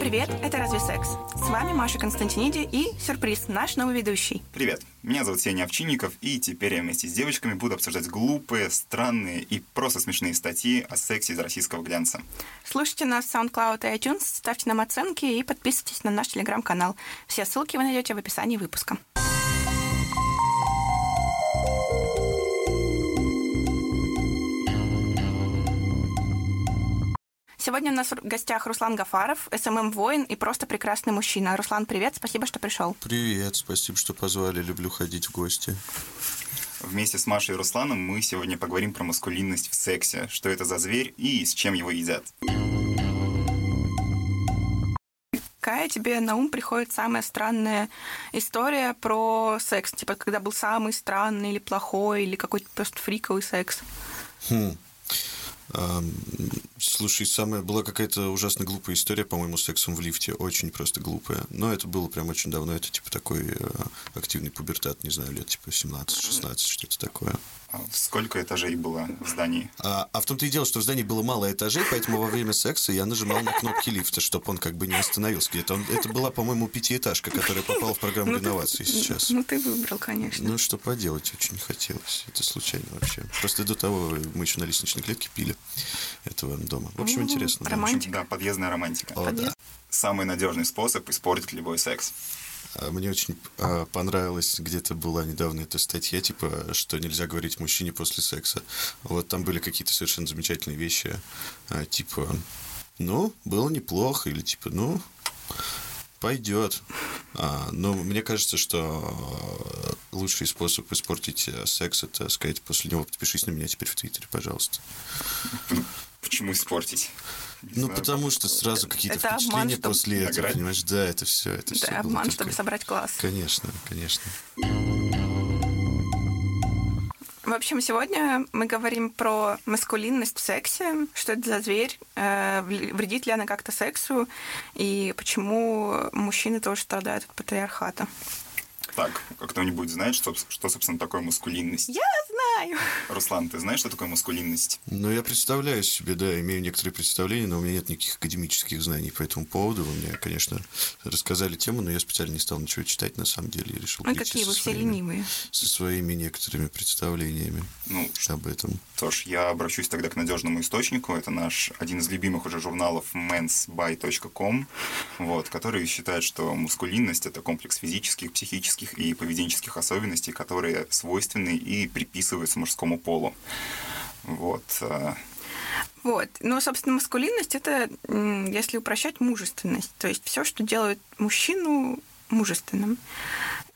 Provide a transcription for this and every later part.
Привет, это «Разве секс?» С вами Маша Константиниди и, сюрприз, наш новый ведущий. Привет, меня зовут Сеня Овчинников, и теперь я вместе с девочками буду обсуждать глупые, странные и просто смешные статьи о сексе из российского глянца. Слушайте нас в SoundCloud и iTunes, ставьте нам оценки и подписывайтесь на наш телеграм-канал. Все ссылки вы найдете в описании выпуска. Сегодня у нас в гостях Руслан Гафаров, СММ-воин и просто прекрасный мужчина. Руслан, привет, спасибо, что пришел. Привет, спасибо, что позвали, люблю ходить в гости. Вместе с Машей и Русланом мы сегодня поговорим про маскулинность в сексе, что это за зверь и с чем его едят. Какая тебе на ум приходит самая странная история про секс? Типа, когда был самый странный или плохой, или какой-то просто фриковый секс? Хм. Слушай, самая была какая-то ужасно глупая история, по-моему, с сексом в лифте, очень просто глупая. Но это было прям очень давно, это типа такой э, активный пубертат, не знаю, лет типа 17-16, что-то такое. А сколько этажей было в здании? А, а в том-то и дело, что в здании было мало этажей, поэтому во время секса я нажимал на кнопки лифта, чтобы он как бы не остановился где-то. Он, это была, по-моему, пятиэтажка, которая попала в программу ну, реновации сейчас. Ну, ты выбрал, конечно. Ну, что поделать, очень хотелось. Это случайно вообще. Просто до того мы еще на лестничной клетке пили этого дома. В общем, интересно. Романтика. Да, подъездная романтика. О, да. Самый надежный способ испортить любой секс. А, мне очень а, понравилось, где-то была недавно эта статья, типа, что нельзя говорить мужчине после секса. Вот там были какие-то совершенно замечательные вещи, а, типа, ну, было неплохо, или типа, ну, пойдет. но мне кажется, что лучший способ испортить э, секс это сказать после него подпишись на меня теперь в Твиттере, пожалуйста. Почему испортить? ну, знаю, потому что сразу какие-то впечатления обман, после этого, понимаешь? Да, это все. Это, это все обман, чтобы собрать класс. Конечно, конечно. В общем, сегодня мы говорим про маскулинность в сексе, что это за зверь, э, вредит ли она как-то сексу, и почему мужчины тоже страдают от патриархата. Так, кто-нибудь знает, что, что, собственно, такое маскулинность? Я знаю. Руслан, ты знаешь, что такое маскулинность? Ну, я представляю себе, да, имею некоторые представления, но у меня нет никаких академических знаний по этому поводу. Вы мне, конечно, рассказали тему, но я специально не стал ничего читать, на самом деле, и решил А какие вы все ленивые. Со своими некоторыми представлениями ну, об этом. Что ж, я обращусь тогда к надежному источнику. Это наш один из любимых уже журналов mensby.com, вот, который считает, что мускулинность – это комплекс физических, психических и поведенческих особенностей, которые свойственны и приписываются мужскому полу. Вот. Э. Вот. Ну, собственно, маскулинность это, если упрощать, мужественность. То есть все, что делает мужчину мужественным.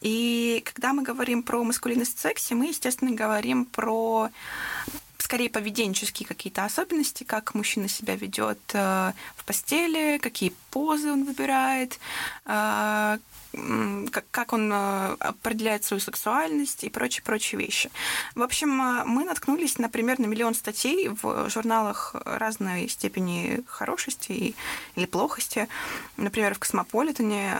И когда мы говорим про маскулинность в сексе, мы, естественно, говорим про скорее поведенческие какие-то особенности, как мужчина себя ведет э, в постели, какие позы он выбирает, э, как он э, определяет свою сексуальность и прочие-прочие вещи. В общем, мы наткнулись, например, на миллион статей в журналах разной степени хорошести или плохости. Например, в «Космополитене»,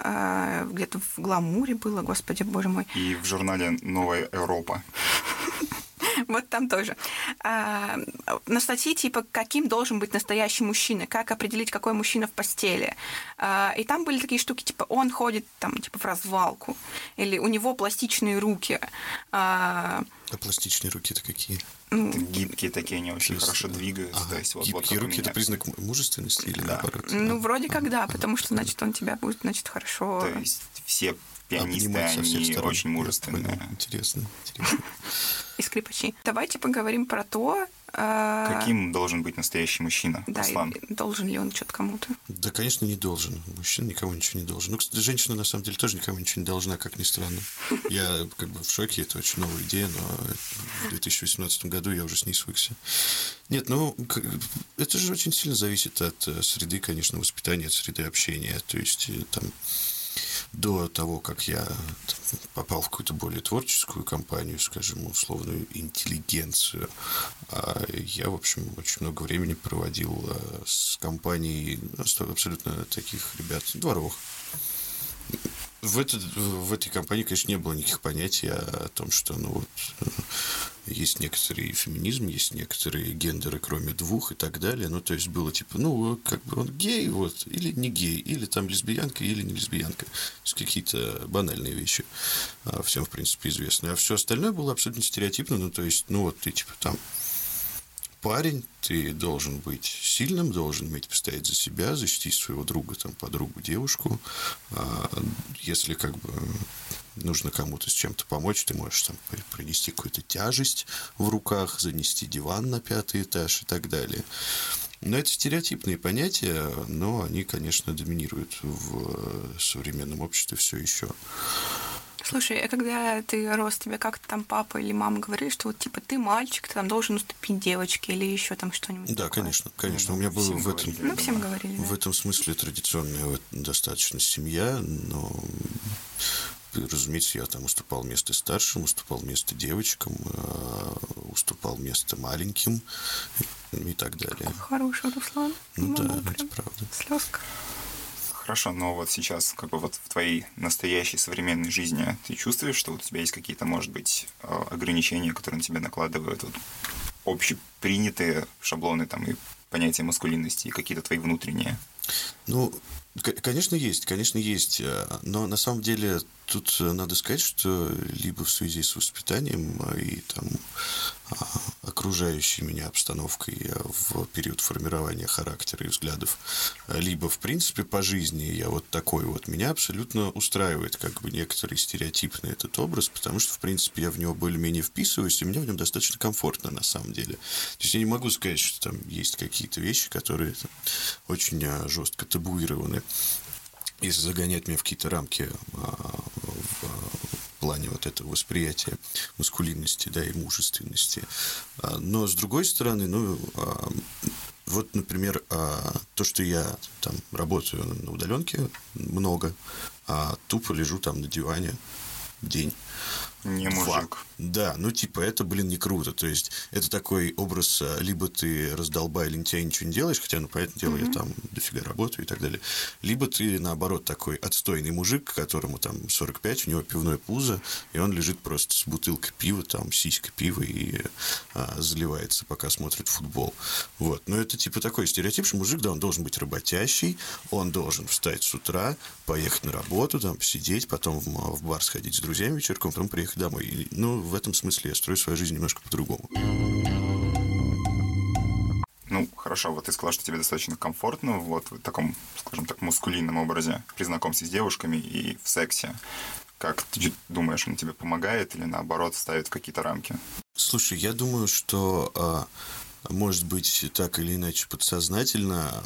где-то в «Гламуре» было, господи, боже мой. И в журнале «Новая Европа». Вот там тоже. А, на статье типа «Каким должен быть настоящий мужчина? Как определить, какой мужчина в постели?» а, И там были такие штуки, типа он ходит там типа в развалку, или у него пластичные руки. А, а пластичные руки это какие? Ну, гибкие такие, они очень хорошо двигаются. Ага, то есть, вот, гибкие вот руки – это признак мужественности или да. наоборот? Ну, вроде как да, потому что, значит, он тебя будет, значит, хорошо... То есть все пианисты, они очень мужественные. Интересно, интересно. И скрипачи. Давайте поговорим про то, а, Каким должен быть настоящий мужчина, да, Руслан? должен ли он что-то кому-то? Да, конечно, не должен. Мужчина никому ничего не должен. Ну, кстати, женщина, на самом деле, тоже никому ничего не должна, как ни странно. Я как бы в шоке, это очень новая идея, но в 2018 году я уже с ней свыкся. Нет, ну, это же очень сильно зависит от э, среды, конечно, воспитания, от среды общения. То есть, э, там, до того, как я попал в какую-то более творческую компанию, скажем, условную интеллигенцию, а я, в общем, очень много времени проводил э, с компанией абсолютно таких ребят, дворовых. В, этот, в этой компании, конечно, не было никаких понятий о том, что ну вот э, есть некоторый феминизм, есть некоторые гендеры, кроме двух и так далее. Ну, то есть было типа, ну, как бы он гей, вот, или не гей, или там лесбиянка, или не лесбиянка. То есть какие-то банальные вещи а, всем, в принципе, известны. А все остальное было абсолютно стереотипно. Ну, то есть, ну, вот ты типа там парень, ты должен быть сильным, должен уметь постоять за себя, защитить своего друга, там, подругу, девушку. А если как бы нужно кому-то с чем-то помочь, ты можешь там принести какую-то тяжесть в руках, занести диван на пятый этаж и так далее. Но это стереотипные понятия, но они, конечно, доминируют в современном обществе все еще. Слушай, а когда ты рос, тебе как-то там папа или мама говорили, что вот типа ты мальчик, ты там должен уступить девочке или еще там что-нибудь? Да, такое? конечно, конечно. У меня было в этом, говорили, ну, всем говорили, в этом смысле традиционная достаточно семья, но разумеется, я там уступал место старшим, уступал место девочкам, а, уступал место маленьким и так далее. Какой хороший Руслан. Ну, ну да, это правда. Слезка. Хорошо, но вот сейчас, как бы вот в твоей настоящей современной жизни, ты чувствуешь, что у тебя есть какие-то, может быть, а, ограничения, которые на тебя накладывают вот, общепринятые шаблоны там и понятия маскулинности, и какие-то твои внутренние? Ну, конечно, есть, конечно, есть. А, но на самом деле тут надо сказать, что либо в связи с воспитанием и там а, окружающей меня обстановкой в период формирования характера и взглядов, либо, в принципе, по жизни я вот такой вот. Меня абсолютно устраивает как бы некоторый стереотипный этот образ, потому что, в принципе, я в него более-менее вписываюсь, и мне в нем достаточно комфортно на самом деле. То есть я не могу сказать, что там есть какие-то вещи, которые там, очень а, жестко табуированы если загонять меня в какие-то рамки а, в плане вот этого восприятия маскулинности, да, и мужественности. А, но с другой стороны, ну, а, вот, например, то, что я там работаю на удаленке много, а тупо лежу там на диване день. Не мужик. Да, ну типа это, блин, не круто. То есть это такой образ, а, либо ты раздолбай, лентяй, ничего не делаешь, хотя, ну, понятное дело, mm-hmm. я там дофига работаю и так далее. Либо ты, наоборот, такой отстойный мужик, которому там 45, у него пивное пузо, и он лежит просто с бутылкой пива, там, сиська пива и а, заливается, пока смотрит футбол. Вот. Но это типа такой стереотип, что мужик, да, он должен быть работящий, он должен встать с утра, поехать на работу, там, посидеть, потом в, в бар сходить с друзьями вечерком, потом приехать домой. И, ну, в этом смысле я строю свою жизнь немножко по-другому. Ну, хорошо, вот ты сказал, что тебе достаточно комфортно вот в таком, скажем так, мускулинном образе при знакомстве с девушками и в сексе. Как ты думаешь, он тебе помогает или наоборот ставит какие-то рамки? Слушай, я думаю, что а, может быть так или иначе подсознательно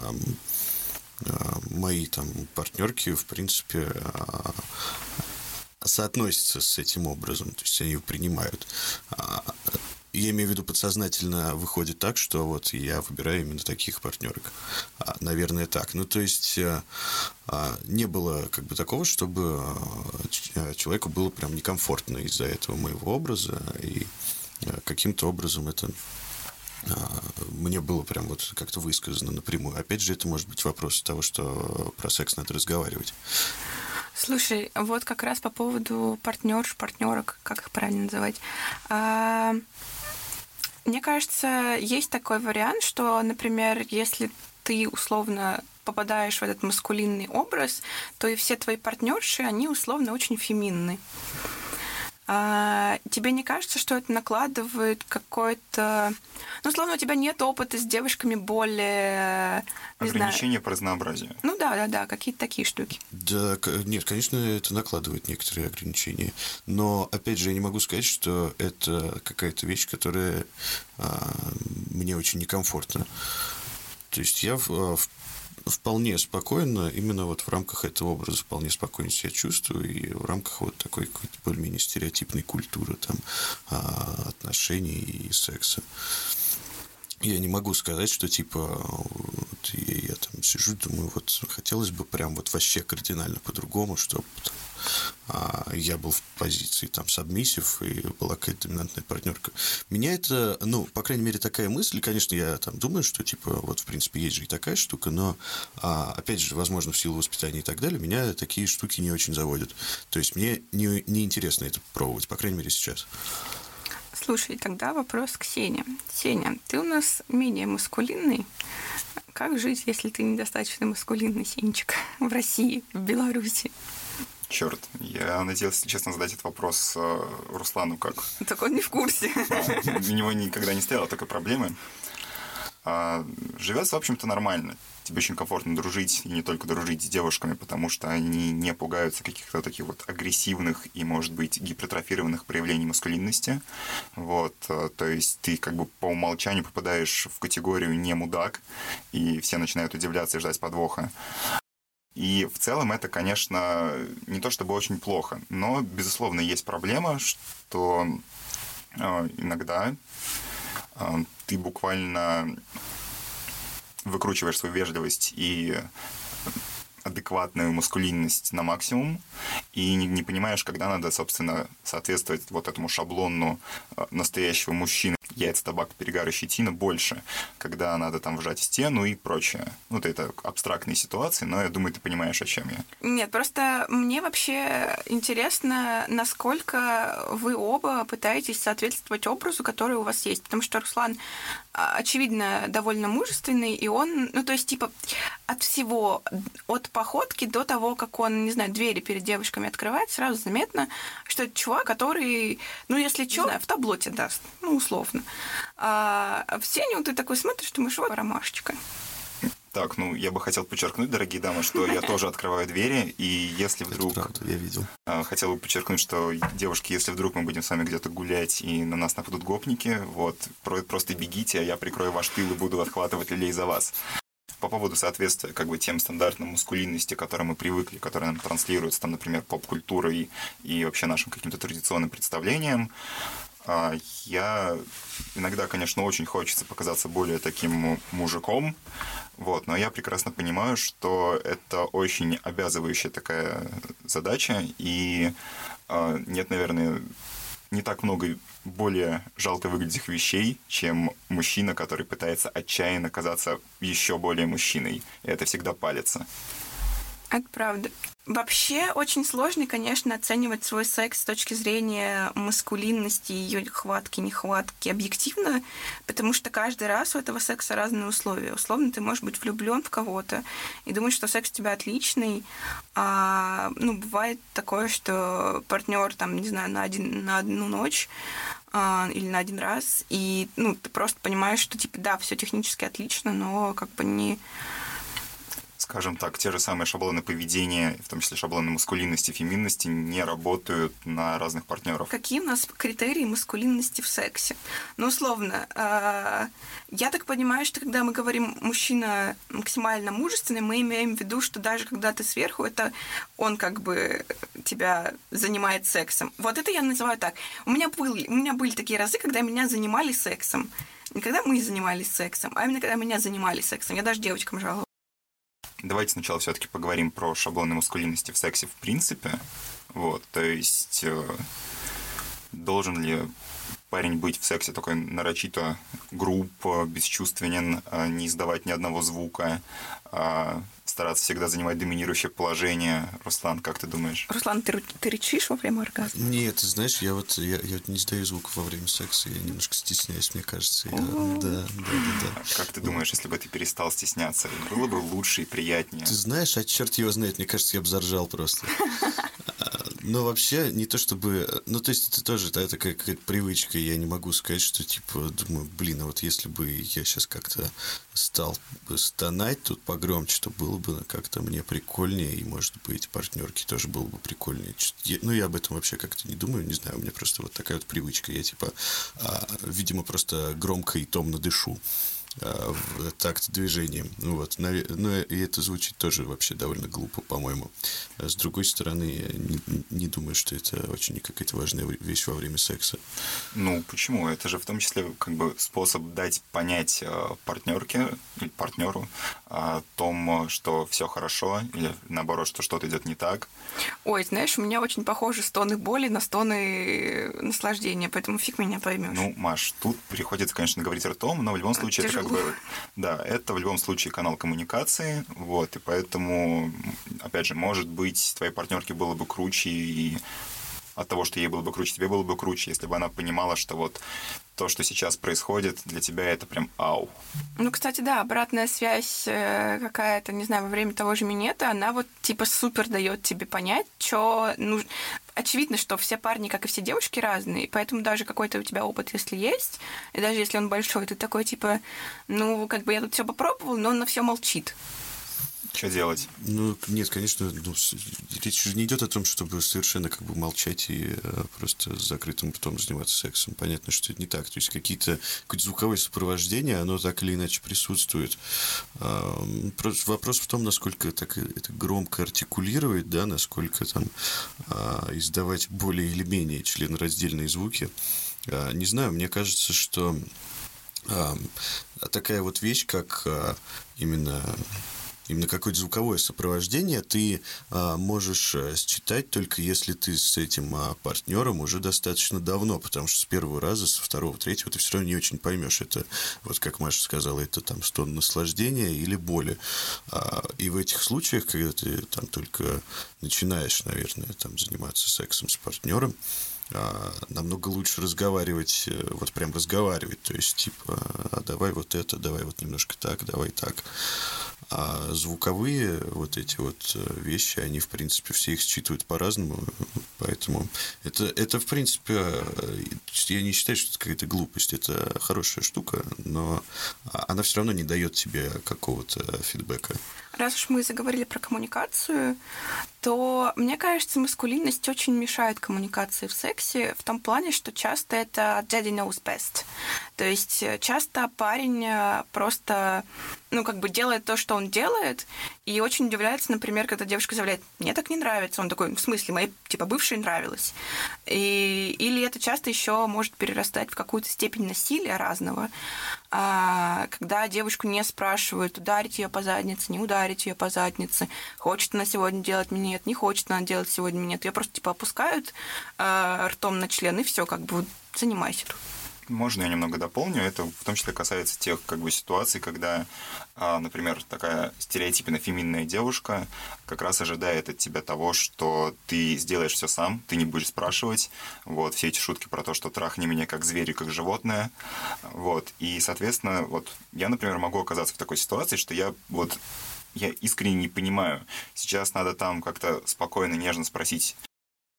а, мои там партнерки, в принципе, а, соотносятся с этим образом, то есть они его принимают. А, я имею в виду подсознательно выходит так, что вот я выбираю именно таких партнерок. А, наверное, так. Ну, то есть а, не было как бы такого, чтобы человеку было прям некомфортно из-за этого моего образа, и каким-то образом это мне было прям вот как-то высказано напрямую. Опять же, это может быть вопрос того, что про секс надо разговаривать. Слушай, вот как раз по поводу партнерш, партнерок, как их правильно называть. А, мне кажется, есть такой вариант, что, например, если ты условно попадаешь в этот маскулинный образ, то и все твои партнерши, они условно очень феминны. А, тебе не кажется, что это накладывает какой-то... Ну, словно у тебя нет опыта с девушками более... Ограничения знаю... по разнообразию. Ну да, да, да, какие-то такие штуки. Да, нет, конечно, это накладывает некоторые ограничения. Но, опять же, я не могу сказать, что это какая-то вещь, которая а, мне очень некомфортна. То есть я в, а, в вполне спокойно, именно вот в рамках этого образа вполне спокойно себя чувствую, и в рамках вот такой какой-то более-менее стереотипной культуры там а, отношений и секса. Я не могу сказать, что типа вот, я, я там сижу, думаю, вот хотелось бы прям вот вообще кардинально по-другому, чтобы я был в позиции там сабмиссив, и была какая-то доминантная партнерка. Меня это, ну, по крайней мере, такая мысль, конечно, я там думаю, что, типа, вот, в принципе, есть же и такая штука, но, а, опять же, возможно, в силу воспитания и так далее, меня такие штуки не очень заводят. То есть мне не, не интересно это пробовать, по крайней мере, сейчас. Слушай, тогда вопрос к Сене. Сеня, ты у нас менее маскулинный. Как жить, если ты недостаточно маскулинный, Сенечка, в России, в Беларуси? Черт, я надеялся, честно, задать этот вопрос э, Руслану как. Так он не в курсе. А, у него никогда не стояло такой проблемы. А, живется, в общем-то, нормально тебе очень комфортно дружить, и не только дружить с девушками, потому что они не пугаются каких-то таких вот агрессивных и, может быть, гипертрофированных проявлений маскулинности. Вот, э, то есть ты как бы по умолчанию попадаешь в категорию не мудак, и все начинают удивляться и ждать подвоха. И в целом это, конечно, не то чтобы очень плохо, но, безусловно, есть проблема, что э, иногда э, ты буквально выкручиваешь свою вежливость и адекватную маскулинность на максимум и не, не понимаешь, когда надо, собственно, соответствовать вот этому шаблону э, настоящего мужчины. Яйца, табак, перегар щетина больше, когда надо там вжать стену и прочее. Ну, это абстрактные ситуации, но я думаю, ты понимаешь, о чем я. Нет, просто мне вообще интересно, насколько вы оба пытаетесь соответствовать образу, который у вас есть. Потому что Руслан, а, очевидно, довольно мужественный, и он, ну, то есть, типа, от всего, от походки до того, как он, не знаю, двери перед девушками открывает, сразу заметно, что это чувак, который, ну, если что, в таблоте даст, ну, условно. А в Сеню ты такой смотришь, думаешь, вот ромашечка. Так, ну, я бы хотел подчеркнуть, дорогие дамы, что я тоже открываю двери, и если вдруг... Это правда, я видел. А, хотел бы подчеркнуть, что, девушки, если вдруг мы будем с вами где-то гулять, и на нас нападут гопники, вот, просто бегите, а я прикрою ваш тыл и буду отхватывать лилей за вас по поводу соответствия как бы тем стандартным мускулинности, к которым мы привыкли, которые нам транслируются, там, например, поп-культурой и вообще нашим каким-то традиционным представлениям, я иногда, конечно, очень хочется показаться более таким мужиком, вот, но я прекрасно понимаю, что это очень обязывающая такая задача, и э, нет, наверное, не так много более жалко выглядящих вещей, чем мужчина, который пытается отчаянно казаться еще более мужчиной. И это всегда палится. Это правда. Вообще очень сложно, конечно, оценивать свой секс с точки зрения маскулинности, ее хватки, нехватки объективно, потому что каждый раз у этого секса разные условия. Условно, ты можешь быть влюблен в кого-то и думать, что секс у тебя отличный, а ну, бывает такое, что партнер там, не знаю, на, один, на одну ночь а, или на один раз, и ну, ты просто понимаешь, что типа да, все технически отлично, но как бы не скажем так, те же самые шаблоны поведения, в том числе шаблоны маскулинности, феминности, не работают на разных партнеров. Какие у нас критерии маскулинности в сексе? Ну, условно, э, я так понимаю, что когда мы говорим мужчина максимально мужественный, мы имеем в виду, что даже когда ты сверху, это он как бы тебя занимает сексом. Вот это я называю так. У меня, был, у меня были такие разы, когда меня занимали сексом. Не когда мы занимались сексом, а именно когда меня занимали сексом. Я даже девочкам жаловалась. Давайте сначала все-таки поговорим про шаблоны маскулинности в сексе в принципе. Вот, то есть э, должен ли парень быть в сексе такой нарочито груб, бесчувственен, э, не издавать ни одного звука, а стараться всегда занимать доминирующее положение. Руслан, как ты думаешь? Руслан, ты, ты рычишь во время оргазма? Нет, ты знаешь, я вот я, я вот не издаю звук во время секса, я немножко стесняюсь, мне кажется. Я, да, да, да, да. Как ты думаешь, если бы ты перестал стесняться, было бы лучше и приятнее? Ты знаешь, а черт его знает, мне кажется, я бы заржал просто. Но вообще, не то чтобы... Ну, то есть, это тоже это такая какая-то привычка. Я не могу сказать, что, типа, думаю, блин, а вот если бы я сейчас как-то стал бы стонать тут погромче, то было бы как-то мне прикольнее, и, может быть, партнерки тоже было бы прикольнее. Я, ну, я об этом вообще как-то не думаю, не знаю, у меня просто вот такая вот привычка. Я, типа, а, видимо, просто громко и томно дышу. А, в такт движением. Вот. Но и это звучит тоже вообще довольно глупо, по-моему. А с другой стороны, я не, не думаю, что это очень какая-то важная вещь во время секса. Ну, почему? Это же в том числе как бы способ дать понять партнерке или партнеру о том, что все хорошо, или наоборот, что что-то идет не так. Ой, знаешь, у меня очень похожи стоны боли на стоны наслаждения, поэтому фиг меня поймешь. Ну, Маш, тут приходится, конечно, говорить ртом, но в любом случае Тяжело. это как бы... Да, это в любом случае канал коммуникации, вот, и поэтому, опять же, может быть, твоей партнерке было бы круче и от того, что ей было бы круче, тебе было бы круче, если бы она понимала, что вот то, что сейчас происходит, для тебя это прям ау. Ну, кстати, да, обратная связь э, какая-то, не знаю, во время того же минета, она вот типа супер дает тебе понять, что ну, очевидно, что все парни, как и все девушки, разные, поэтому даже какой-то у тебя опыт, если есть, и даже если он большой, ты такой типа, ну, как бы я тут все попробовал, но он на все молчит. Что делать? Ну, нет, конечно, ну, речь же не идет о том, чтобы совершенно как бы молчать и а, просто с закрытым ртом заниматься сексом. Понятно, что это не так. То есть какие-то какое-то звуковое сопровождение, оно так или иначе присутствует. А, вопрос в том, насколько так это громко артикулировать, да, насколько там а, издавать более или менее членораздельные звуки. А, не знаю, мне кажется, что а, такая вот вещь, как а, именно именно какое-то звуковое сопровождение ты а, можешь э, считать только если ты с этим а, партнером уже достаточно давно, потому что с первого раза, со второго, третьего ты все равно не очень поймешь. Это, вот как Маша сказала, это там стон наслаждения или боли. А, и в этих случаях, когда ты там только начинаешь, наверное, там заниматься сексом с партнером, а, намного лучше разговаривать, э, вот прям разговаривать, то есть типа, а давай вот это, давай вот немножко так, давай так. А звуковые вот эти вот э, вещи, они, в принципе, все их считывают по-разному, поэтому это, это, в принципе, э, я не считаю, что это какая-то глупость, это хорошая штука, но она все равно не дает тебе какого-то фидбэка. Раз уж мы заговорили про коммуникацию, то, мне кажется, маскулинность очень мешает коммуникации в сексе в том плане, что часто это daddy knows best. То есть э, часто парень э, просто, ну, как бы делает то, что он делает, и очень удивляется, например, когда девушка заявляет, мне так не нравится. Он такой, в смысле, моей, типа, бывшей нравилось. И, или это часто еще может перерастать в какую-то степень насилия разного, а, когда девушку не спрашивают, ударить ее по заднице, не ударить ее по заднице, хочет она сегодня делать минет, не хочет она делать сегодня минет. Ее просто, типа, опускают а, ртом на член, и все, как бы, занимайся тут. Можно я немного дополню? Это в том числе касается тех как бы ситуаций, когда, а, например, такая стереотипно феминная девушка как раз ожидает от тебя того, что ты сделаешь все сам, ты не будешь спрашивать. Вот все эти шутки про то, что трахни меня как зверь и как животное. Вот. И, соответственно, вот я, например, могу оказаться в такой ситуации, что я вот я искренне не понимаю. Сейчас надо там как-то спокойно, нежно спросить,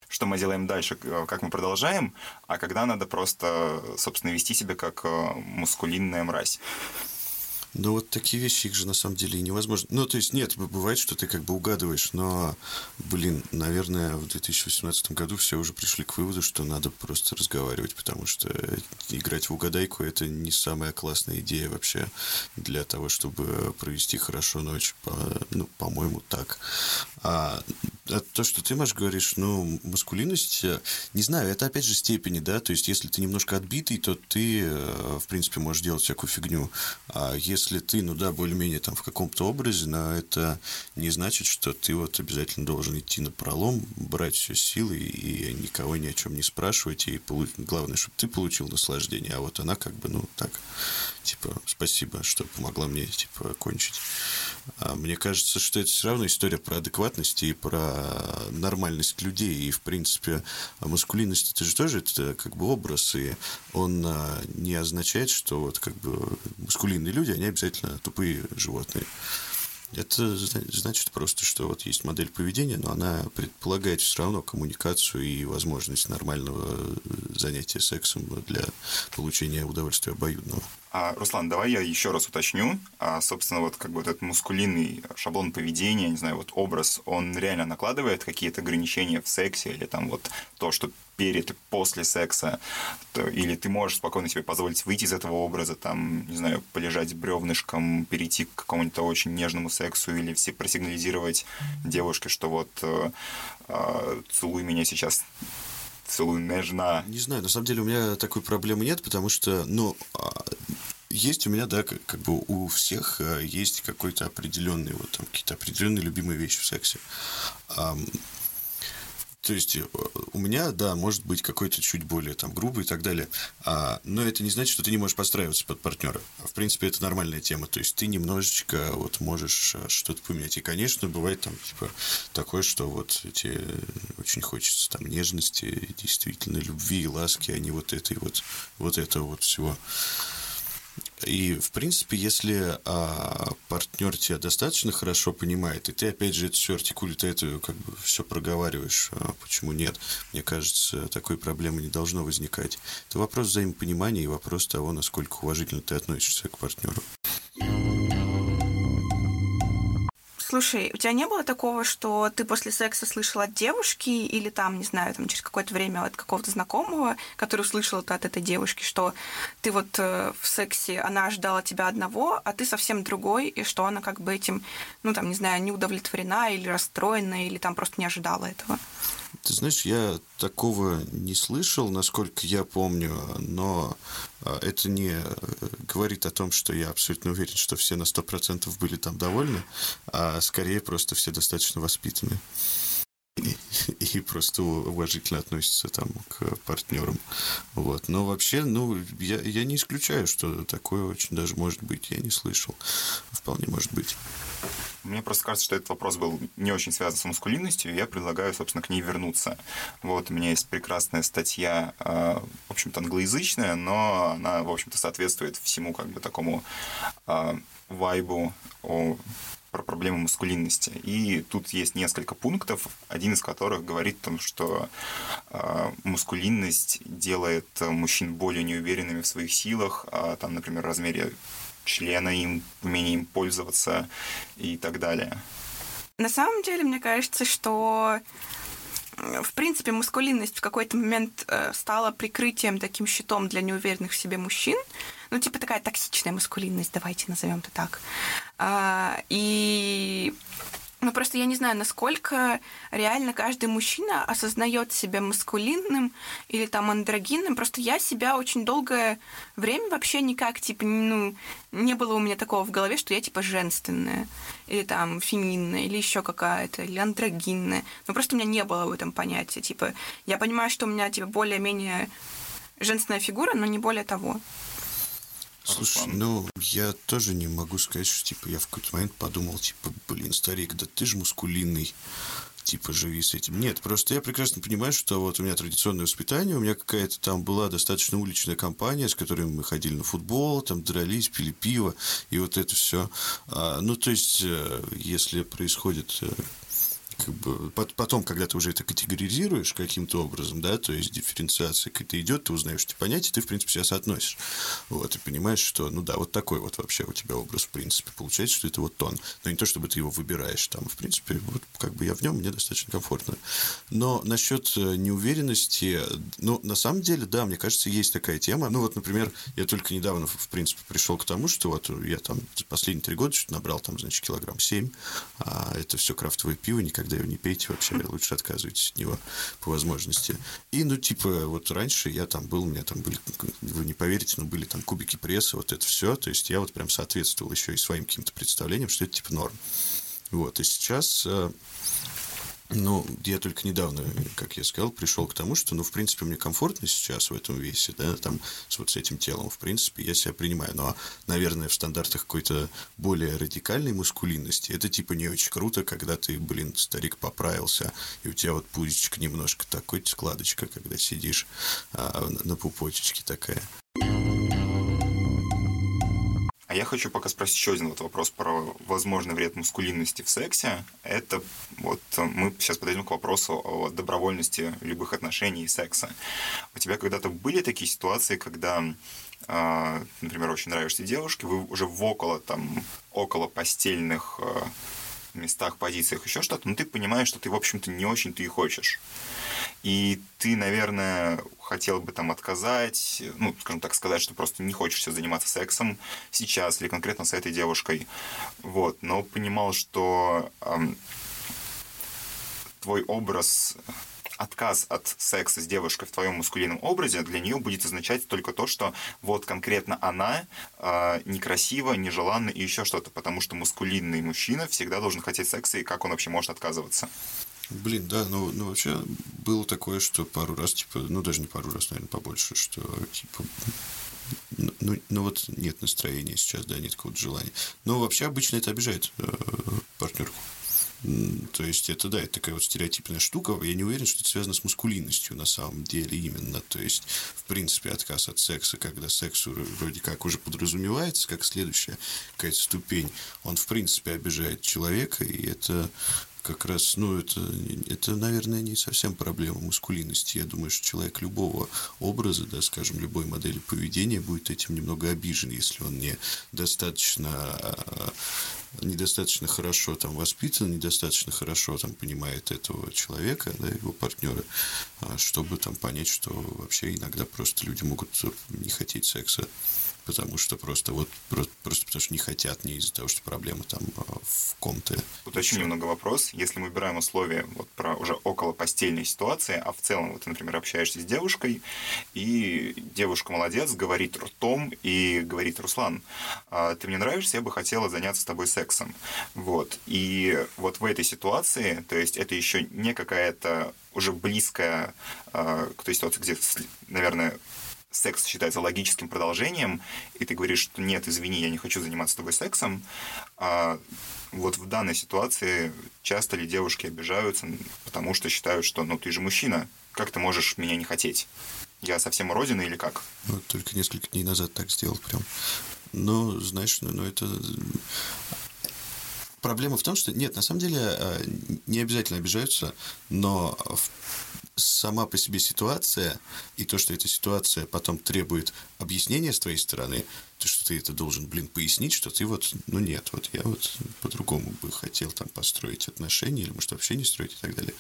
что мы делаем дальше, как мы продолжаем, а когда надо просто, собственно, вести себя как э, мускулинная мразь. Ну, вот такие вещи, их же на самом деле невозможно. Ну, то есть, нет, бывает, что ты как бы угадываешь, но, блин, наверное, в 2018 году все уже пришли к выводу, что надо просто разговаривать, потому что играть в угадайку – это не самая классная идея вообще для того, чтобы провести хорошо ночь. По, ну, по-моему, так. А, а то, что ты, Маш, говоришь, ну, маскулинность, не знаю, это опять же степени, да, то есть, если ты немножко отбитый, то ты, э, в принципе, можешь делать всякую фигню. А если ты, ну да, более-менее там в каком-то образе, но это не значит, что ты вот обязательно должен идти на пролом, брать все силы и никого ни о чем не спрашивать. И получ... главное, чтобы ты получил наслаждение, а вот она как бы, ну, так, типа, спасибо, что помогла мне, типа, кончить. А мне кажется, что это все равно история про адекватность и про нормальность людей. И, в принципе, маскулинность это же тоже это как бы образ, и он а, не означает, что вот как бы маскулинные люди, они обязательно тупые животные. Это значит просто, что вот есть модель поведения, но она предполагает все равно коммуникацию и возможность нормального занятия сексом для получения удовольствия обоюдного. А, Руслан, давай я еще раз уточню. А, собственно, вот как бы вот этот мускулинный шаблон поведения, не знаю, вот образ, он реально накладывает какие-то ограничения в сексе или там вот то, что перед и после секса, то, или ты можешь спокойно себе позволить выйти из этого образа, там, не знаю, полежать бревнышком, перейти к какому-то очень нежному сексу, или все просигнализировать девушке, что вот э, э, целуй меня сейчас целую нежно. Не знаю, на самом деле у меня такой проблемы нет, потому что, ну, а, есть у меня, да, как, как бы у всех э, есть какой-то определенный, вот там какие-то определенные любимые вещи в сексе. То есть э, у меня, да, может быть какой-то чуть более там грубый и так далее, а, но это не значит, что ты не можешь подстраиваться под партнера. В принципе, это нормальная тема. То есть ты немножечко вот можешь э, что-то поменять. И, конечно, бывает там типа такое, что вот тебе очень хочется там нежности, действительно любви и ласки, а не вот этой вот вот этого вот всего. И, в принципе, если а, партнер тебя достаточно хорошо понимает, и ты, опять же, это все артикулит, это как бы все проговариваешь, а почему нет? Мне кажется, такой проблемы не должно возникать. Это вопрос взаимопонимания и вопрос того, насколько уважительно ты относишься к партнеру. Слушай, у тебя не было такого, что ты после секса слышал от девушки или там, не знаю, там через какое-то время от какого-то знакомого, который услышал это от этой девушки, что ты вот э, в сексе, она ожидала тебя одного, а ты совсем другой, и что она как бы этим, ну там, не знаю, не удовлетворена или расстроена, или там просто не ожидала этого? Ты знаешь, я такого не слышал, насколько я помню, но а, это не э, говорит о том, что я абсолютно уверен, что все на 100% были там довольны, а скорее просто все достаточно воспитаны и, и просто уважительно относятся там к партнерам. Вот. Но вообще, ну, я, я не исключаю, что такое очень даже может быть. Я не слышал. Вполне может быть. Мне просто кажется, что этот вопрос был не очень связан с маскулинностью, и я предлагаю, собственно, к ней вернуться. Вот у меня есть прекрасная статья, э, в общем-то, англоязычная, но она, в общем-то, соответствует всему как бы такому э, вайбу о про проблему маскулинности. И тут есть несколько пунктов, один из которых говорит о том, что э, маскулинность делает мужчин более неуверенными в своих силах, э, там, например, размере члена им, умение им пользоваться и так далее. На самом деле, мне кажется, что в принципе, маскулинность в какой-то момент э, стала прикрытием, таким щитом для неуверенных в себе мужчин. Ну, типа такая токсичная маскулинность, давайте назовем это так. А, и ну, просто я не знаю, насколько реально каждый мужчина осознает себя маскулинным или там андрогинным. Просто я себя очень долгое время вообще никак, типа, ну, не было у меня такого в голове, что я, типа, женственная, или там феминная, или еще какая-то, или андрогинная. Ну, просто у меня не было в этом понятия. Типа, я понимаю, что у меня, типа, более-менее женственная фигура, но не более того. Слушай, ну, я тоже не могу сказать, что, типа, я в какой-то момент подумал, типа, блин, старик, да ты же мускулинный, типа, живи с этим. Нет, просто я прекрасно понимаю, что вот у меня традиционное воспитание, у меня какая-то там была достаточно уличная компания, с которой мы ходили на футбол, там дрались, пили пиво, и вот это все. А, ну, то есть, э, если происходит э, как бы, потом, когда ты уже это категоризируешь каким-то образом, да, то есть дифференциация какая-то идет, ты узнаешь эти понятия, ты, в принципе, себя соотносишь. Вот, и понимаешь, что, ну да, вот такой вот вообще у тебя образ, в принципе, получается, что это вот тон. Но не то, чтобы ты его выбираешь там, в принципе, вот как бы я в нем, мне достаточно комфортно. Но насчет э, неуверенности, ну, на самом деле, да, мне кажется, есть такая тема. Ну, вот, например, я только недавно, в принципе, пришел к тому, что вот я там последние три года что-то набрал там, значит, килограмм семь, а это все крафтовое пиво, никогда его не пейте вообще, лучше отказывайтесь от него по возможности. И, ну, типа, вот раньше я там был, у меня там были, вы не поверите, но были там кубики пресса, вот это все, то есть я вот прям соответствовал еще и своим каким-то представлениям, что это типа норм. Вот, и сейчас э, ну, я только недавно, как я сказал, пришел к тому, что, ну, в принципе, мне комфортно сейчас в этом весе, да, там, с вот с этим телом, в принципе, я себя принимаю. Но, наверное, в стандартах какой-то более радикальной мускулинности это, типа, не очень круто, когда ты, блин, старик поправился, и у тебя вот пузичка немножко такой, складочка, когда сидишь а, на пупочечке такая. А я хочу пока спросить еще один вот вопрос про возможный вред мускулинности в сексе. Это вот э, мы сейчас подойдем к вопросу о добровольности любых отношений и секса. У тебя когда-то были такие ситуации, когда а, например, очень нравишься девушке, вы уже в около, там, около постельных а, местах, позициях, еще что-то, но ты понимаешь, что ты, в общем-то, не очень-то и хочешь. И ты, наверное, хотел бы там отказать, ну, скажем так, сказать, что просто не хочешь заниматься сексом сейчас или конкретно с этой девушкой. Вот. Но понимал, что эм, твой образ отказ от секса с девушкой в твоем мускулинном образе для нее будет означать только то, что вот конкретно она э, некрасива, нежеланна и еще что-то, потому что мускулинный мужчина всегда должен хотеть секса, и как он вообще может отказываться? Блин, да, ну, ну вообще было такое, что пару раз, типа, ну даже не пару раз, наверное, побольше, что типа ну, ну, ну вот нет настроения сейчас, да, нет какого-то желания. Но вообще обычно это обижает э, партнерку. То есть это, да, это такая вот стереотипная штука. Я не уверен, что это связано с мускулинностью на самом деле именно. То есть, в принципе, отказ от секса, когда секс вроде как уже подразумевается, как следующая какая-то ступень, он, в принципе, обижает человека, и это как раз, ну, это, это, наверное, не совсем проблема мускулинности. Я думаю, что человек любого образа, да, скажем, любой модели поведения будет этим немного обижен, если он не достаточно недостаточно хорошо там воспитан, недостаточно хорошо там понимает этого человека, да, его партнера, а, чтобы там понять, что вообще иногда просто люди могут не хотеть секса потому что просто вот просто, просто потому что не хотят, не из-за того, что проблема там а, в ком-то. Уточню немного вопрос. Если мы убираем условия вот про уже около постельной ситуации, а в целом, вот например, общаешься с девушкой, и девушка молодец, говорит ртом и говорит, Руслан, а, ты мне нравишься, я бы хотела заняться с тобой сексом. Вот. И вот в этой ситуации, то есть это еще не какая-то уже близкая а, к той ситуации, где, наверное, секс считается логическим продолжением, и ты говоришь, что нет, извини, я не хочу заниматься с тобой сексом, а вот в данной ситуации часто ли девушки обижаются, потому что считают, что ну ты же мужчина, как ты можешь меня не хотеть? Я совсем уродина или как? Ну, только несколько дней назад так сделал прям. Ну, знаешь, ну, ну это проблема в том, что нет, на самом деле э, не обязательно обижаются, но сама по себе ситуация и то, что эта ситуация потом требует объяснения с твоей стороны, то, что ты это должен, блин, пояснить, что ты вот, ну нет, вот я вот по-другому бы хотел там построить отношения или, может, вообще не строить и так далее.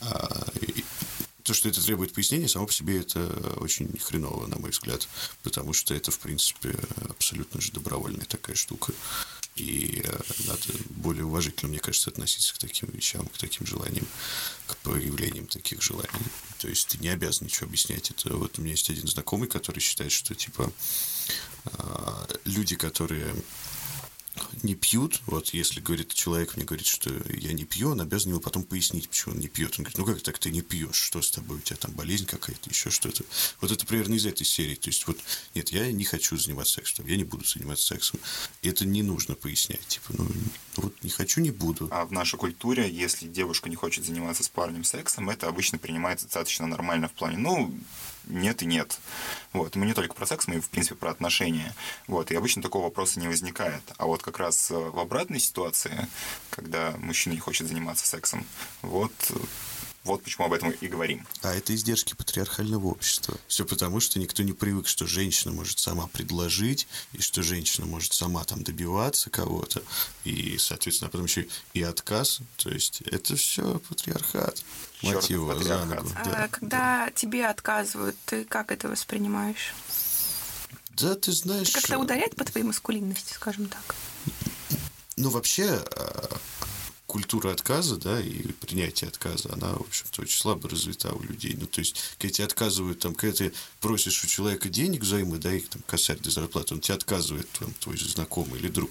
А, и, то, что это требует пояснения, само по себе это очень хреново, на мой взгляд, потому что это, в принципе, абсолютно же добровольная такая штука. И э, надо более уважительно, мне кажется, относиться к таким вещам, к таким желаниям, к проявлениям таких желаний. То есть ты не обязан ничего объяснять. Это вот у меня есть один знакомый, который считает, что типа э, люди, которые не пьют, вот если говорит человек, мне говорит, что я не пью, он обязан ему потом пояснить, почему он не пьет. Он говорит, ну как так ты не пьешь, что с тобой, у тебя там болезнь какая-то, еще что-то. Вот это примерно из этой серии. То есть вот, нет, я не хочу заниматься сексом, я не буду заниматься сексом. И это не нужно пояснять. Типа, ну, вот не хочу, не буду. А в нашей культуре, если девушка не хочет заниматься с парнем сексом, это обычно принимается достаточно нормально в плане, ну, нет и нет. Вот. Мы не только про секс, мы, в принципе, про отношения. Вот. И обычно такого вопроса не возникает. А вот как раз э, в обратной ситуации, когда мужчина не хочет заниматься сексом, вот вот почему об этом и говорим. А это издержки патриархального общества. Все потому, что никто не привык, что женщина может сама предложить, и что женщина может сама там добиваться кого-то, и, соответственно, потом еще и отказ. То есть это все патриархат. Мать его, за ногу. А да, когда да. тебе отказывают, ты как это воспринимаешь? Да, ты знаешь... Это как-то ударяет по твоей маскулинности, скажем так? Ну, вообще, а, культура отказа, да, и принятие отказа, она, в общем-то, очень слабо развита у людей. Ну, то есть, когда тебе отказывают, там, когда ты просишь у человека денег взаймы, да, их там косарь до зарплаты, он тебе отказывает, там, твой знакомый или друг,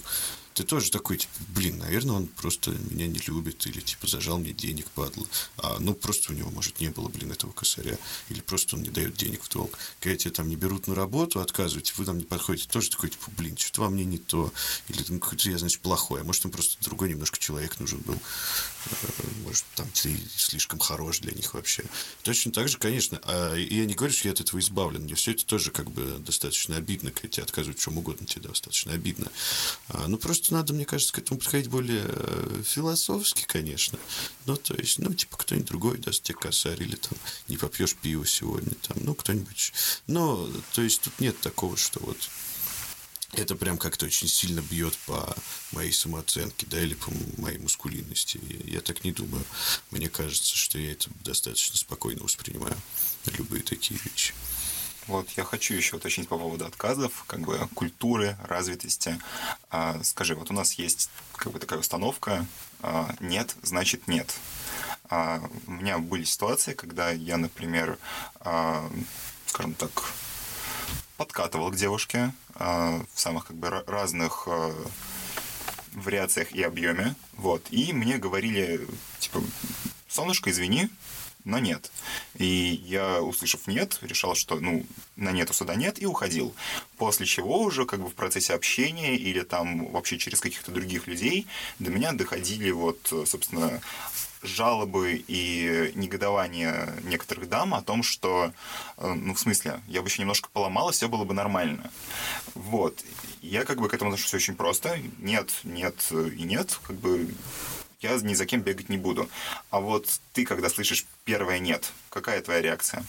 ты тоже такой, типа, блин, наверное, он просто меня не любит, или, типа, зажал мне денег, падла. А, ну, просто у него, может, не было, блин, этого косаря, или просто он не дает денег в долг. Когда тебя там не берут на работу, отказываете, вы там не подходите, тоже такой, типа, блин, что-то во мне не то, или там какой-то я, значит, плохой, а может, он просто другой немножко человек нужен был, э, может, там, ты слишком хорош для них вообще. Точно так же, конечно, а, я не говорю, что я от этого избавлен, мне все это тоже, как бы, достаточно обидно, когда тебе отказывают чем угодно, тебе достаточно обидно. А, ну, просто просто надо, мне кажется, к этому подходить более э, философски, конечно. Ну, то есть, ну, типа, кто-нибудь другой даст тебе косарь, или там не попьешь пиво сегодня, там, ну, кто-нибудь. Но, то есть, тут нет такого, что вот это прям как-то очень сильно бьет по моей самооценке, да, или по моей мускулинности. Я так не думаю. Мне кажется, что я это достаточно спокойно воспринимаю, любые такие вещи. Вот я хочу еще уточнить по поводу отказов, как бы культуры, развитости. А, скажи, вот у нас есть как бы такая установка а, «нет, значит нет». А, у меня были ситуации, когда я, например, скажем так, подкатывал к девушке в самых как бы разных вариациях и объеме, вот, и мне говорили, типа, солнышко, извини, но нет. И я, услышав «нет», решал, что, ну, на «нет» у суда нет, и уходил. После чего уже как бы в процессе общения или там вообще через каких-то других людей до меня доходили вот, собственно, жалобы и негодования некоторых дам о том, что, э, ну, в смысле, я бы еще немножко поломала, все было бы нормально. Вот. Я как бы к этому отношусь очень просто. Нет, нет и нет. Как бы я ни за кем бегать не буду. А вот ты, когда слышишь первое «нет», какая твоя реакция?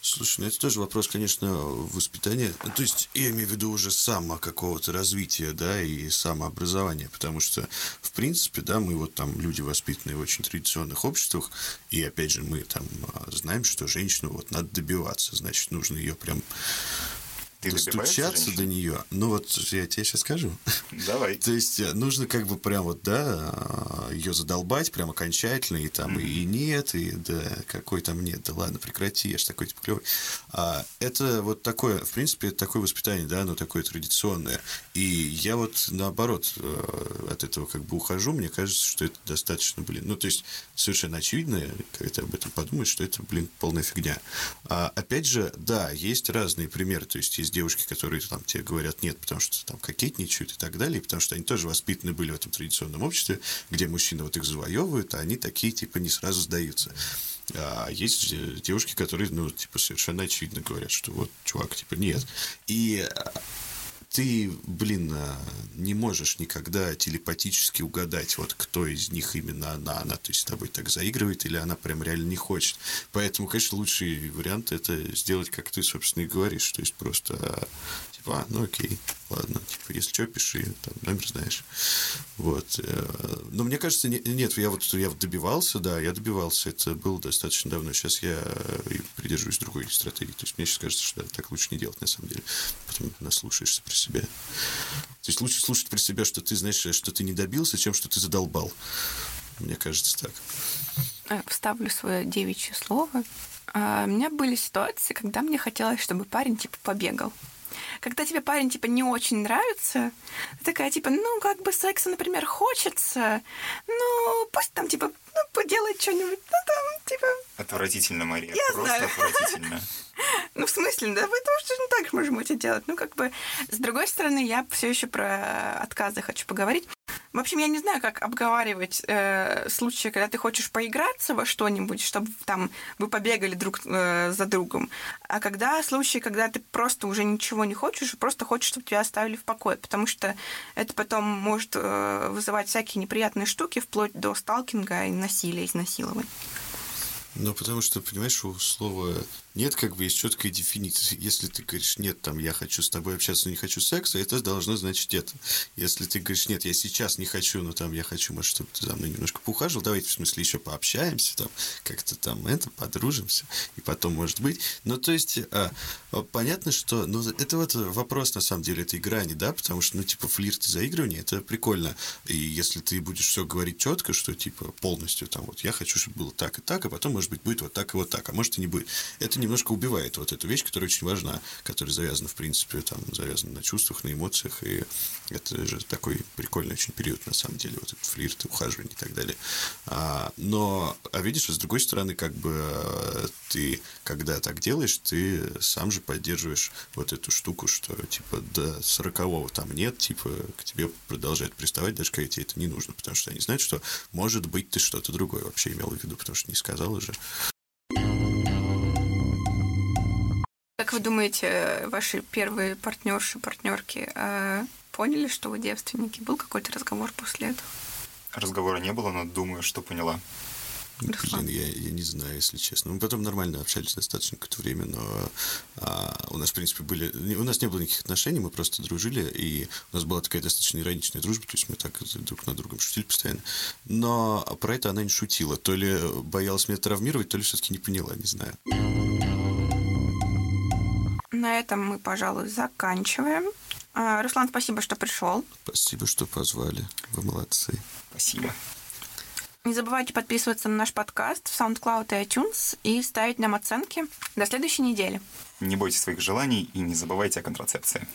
Слушай, ну это тоже вопрос, конечно, воспитания. Ну, то есть я имею в виду уже само какого-то развития, да, и самообразования, потому что, в принципе, да, мы вот там люди, воспитанные в очень традиционных обществах, и опять же мы там а, знаем, что женщину вот надо добиваться, значит, нужно ее прям ты достучаться до нее. Ну вот я тебе сейчас скажу. Давай. То есть э, нужно как бы прям вот, да, ее задолбать прям окончательно, и там mm-hmm. и нет, и да, какой там нет, да ладно, прекрати, я ж такой типа клевый. А, это вот такое, в принципе, это такое воспитание, да, оно такое традиционное. И я вот наоборот э, от этого как бы ухожу, мне кажется, что это достаточно, блин, ну то есть совершенно очевидно, когда ты об этом подумаешь, что это, блин, полная фигня. А, опять же, да, есть разные примеры, то есть есть девушки, которые там тебе говорят нет, потому что там кокетничают и так далее, потому что они тоже воспитаны были в этом традиционном обществе, где мужчины вот их завоевывают, а они такие типа не сразу сдаются. А есть девушки, которые, ну, типа, совершенно очевидно говорят, что вот, чувак, типа, нет. И ты, блин, а, не можешь никогда телепатически угадать, вот кто из них именно она, она, то есть с тобой так заигрывает, или она прям реально не хочет. Поэтому, конечно, лучший вариант это сделать, как ты, собственно, и говоришь, то есть просто типа, а, ну окей, ладно, типа, если что, пиши, там, номер знаешь. Вот. Э, но мне кажется, нет, я вот, я добивался, да, я добивался, это было достаточно давно. Сейчас я придерживаюсь другой стратегии. То есть мне сейчас кажется, что да, так лучше не делать, на самом деле. Потом наслушаешься про себя. То есть лучше слушать про себя, что ты знаешь, что ты не добился, чем что ты задолбал. Мне кажется так. Э, вставлю свое девичье слово. А, у меня были ситуации, когда мне хотелось, чтобы парень типа побегал когда тебе парень, типа, не очень нравится, ты такая, типа, ну, как бы секса, например, хочется, ну, пусть там, типа, ну, поделает что-нибудь, ну, там, типа... Отвратительно, Мария, Я просто знаю. отвратительно. Ну, в смысле, да, мы тоже так же можем это делать. Ну, как бы, с другой стороны, я все еще про отказы хочу поговорить. В общем, я не знаю, как обговаривать э, случаи, когда ты хочешь поиграться во что-нибудь, чтобы там вы побегали друг э, за другом, а когда случаи, когда ты просто уже ничего не хочешь, просто хочешь, чтобы тебя оставили в покое, потому что это потом может э, вызывать всякие неприятные штуки, вплоть до сталкинга и насилия, изнасилования. Ну, потому что, понимаешь, у слова нет, как бы есть четкая дефиниция. Если ты говоришь, нет, там, я хочу с тобой общаться, но не хочу секса, это должно значить это. Если ты говоришь, нет, я сейчас не хочу, но там я хочу, может, чтобы ты за мной немножко поухаживал, давайте, в смысле, еще пообщаемся, там, как-то там это, подружимся, и потом, может быть. Ну, то есть, а, понятно, что, ну, это вот вопрос, на самом деле, этой грани, да, потому что, ну, типа, флирт и заигрывание, это прикольно. И если ты будешь все говорить четко, что, типа, полностью, там, вот, я хочу, чтобы было так и так, а потом, может быть, будет вот так и вот так, а может и не будет. Это не немножко убивает вот эту вещь, которая очень важна, которая завязана, в принципе, там, завязана на чувствах, на эмоциях, и это же такой прикольный очень период, на самом деле, вот этот флирт, ухаживание и так далее. А, но, а видишь, с другой стороны, как бы ты, когда так делаешь, ты сам же поддерживаешь вот эту штуку, что, типа, до сорокового там нет, типа, к тебе продолжают приставать, даже когда тебе это не нужно, потому что они знают, что, может быть, ты что-то другое вообще имел в виду, потому что не сказал уже. Как вы думаете, ваши первые партнерши, партнерки э, поняли, что вы девственники? Был какой-то разговор после этого? Разговора не было, но думаю, что поняла. Руслан. Блин, я, я не знаю, если честно. Мы потом нормально общались достаточно какое-то время, но а, у нас, в принципе, были... У нас не было никаких отношений, мы просто дружили, и у нас была такая достаточно ироничная дружба, то есть мы так друг над другом шутили постоянно. Но про это она не шутила. То ли боялась меня травмировать, то ли все-таки не поняла, не знаю. На этом мы, пожалуй, заканчиваем. А, Руслан, спасибо, что пришел. Спасибо, что позвали. Вы молодцы. Спасибо. Не забывайте подписываться на наш подкаст в SoundCloud и iTunes и ставить нам оценки. До следующей недели. Не бойтесь своих желаний и не забывайте о контрацепции.